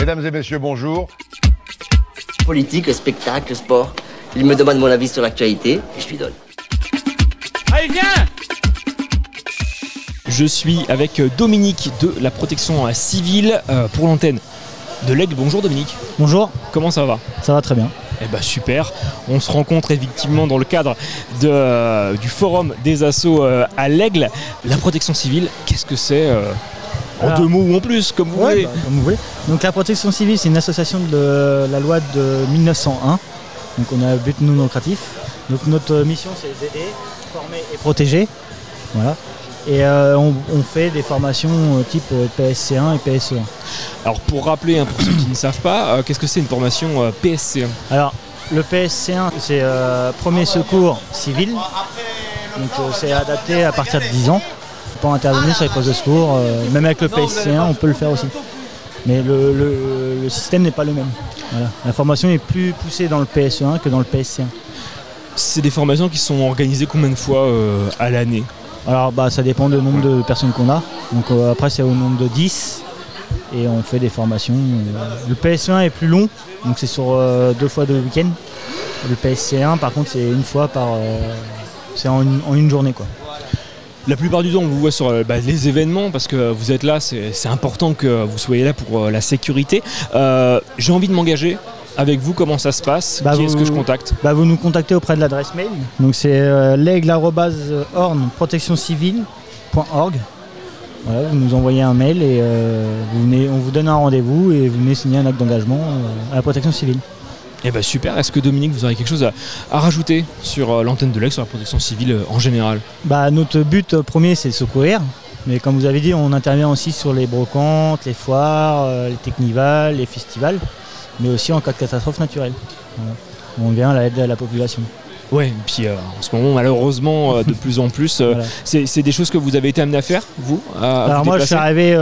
Mesdames et messieurs, bonjour. Politique, spectacle, sport. Il me demande mon avis sur l'actualité et je lui donne. Allez, viens Je suis avec Dominique de la protection civile euh, pour l'antenne de l'Aigle. Bonjour Dominique, Bonjour, comment ça va? Ça va très bien. Eh ben super, on se rencontre effectivement dans le cadre de, euh, du forum des assauts euh, à l'Aigle. La protection civile, qu'est-ce que c'est euh, En deux mots ou en plus, comme vous Ouais, voulez. bah, comme vous voulez. Donc la protection civile, c'est une association de la loi de 1901. Donc on a un but non lucratif. Donc notre mission, c'est d'aider, former et protéger. Voilà. Et euh, on, on fait des formations euh, type euh, PSC1 et PSE1. Alors pour rappeler, hein, pour ceux qui ne savent pas, qu'est-ce que c'est une formation euh, PSC1 Alors le PSC1, c'est premier secours civil. Donc c'est adapté à partir de 10 ans. Peut intervenir sur les postes de secours. euh, même avec le PSC1, on peut le faire aussi. Mais le, le- le système n'est pas le même. Voilà. La formation est plus poussée dans le PSE1 que dans le PSC1. C'est des formations qui sont organisées combien de fois euh, à l'année? Alors bah, ça dépend du nombre de personnes qu'on a. Donc euh, après c'est au nombre de 10 et on fait des formations. Le PSE1 est plus long, donc c'est sur euh, deux fois deux week-ends. Le PSC1 par contre c'est une fois par... c'est en en une journée quoi. La plupart du temps, on vous voit sur euh, bah, les événements parce que vous êtes là, c'est important que vous soyez là pour euh, la sécurité. Euh, J'ai envie de m'engager avec vous, comment ça se passe? Bah, Qui est-ce que je contacte? Bah, vous nous contactez auprès de l'adresse mail. Donc c'est euh. Voilà, vous nous envoyez un mail et vous venez, on vous donne un rendez-vous et vous venez signer un acte d'engagement à la protection civile. Eh ben super, est-ce que Dominique, vous aurez quelque chose à, à rajouter sur euh, l'antenne de l'ex, sur la protection civile euh, en général? Bah, notre but euh, premier c'est de secourir. Mais comme vous avez dit, on intervient aussi sur les brocantes, les foires, les technivals, les festivals, mais aussi en cas de catastrophe naturelle. Voilà. On vient à l'aide à la population. Ouais, et puis euh, en ce moment, malheureusement, euh, de plus en plus, euh, Voilà. c'est des choses que vous avez été amené à faire, vous à- Alors vous moi je suis arrivé,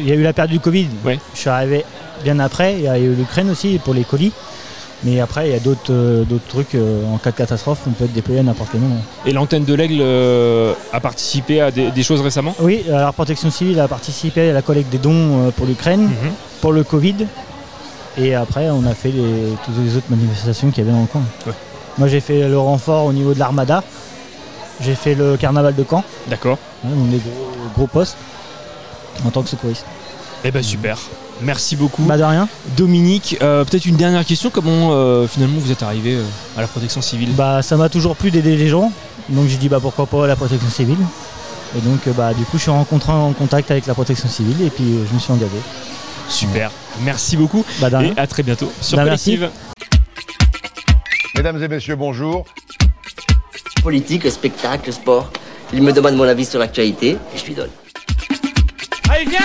il y a eu la période du Covid, Ouais. je suis arrivé bien après, il y a eu l'Ukraine aussi pour les colis, mais après il y a d'autres euh, trucs, euh, en cas de catastrophe on peut être déployé à n'importe quel moment. Et l'antenne de l'aigle euh, a participé à des, des choses récemment? Oui, la protection civile a participé à la collecte des dons pour l'Ukraine, Mhm. pour le Covid, et après on a fait les- toutes les autres manifestations qu'il y avait dans le. Ouais. Moi j'ai fait le renfort au niveau de l'Armada, j'ai fait le carnaval de Caen, D'accord. hein, donc des gros, gros postes, en tant que secouriste. Eh ben super. Merci beaucoup. Bah de rien. Dominique, euh, peut-être une dernière question. Comment euh, finalement vous êtes arrivé euh, à la protection civile? Bah ça m'a toujours plu d'aider les gens, donc j'ai dit bah pourquoi pas la protection civile. Et donc euh, bah du coup je suis rencontré en contact avec la protection civile et puis euh, je me suis engagé. Super. Merci beaucoup. Bah de rien. Et à très bientôt sur Bah, merci. Collective. Mesdames et messieurs, bonjour. Politique, spectacle, sport. Il me demande mon avis sur l'actualité et je lui donne. Allez, viens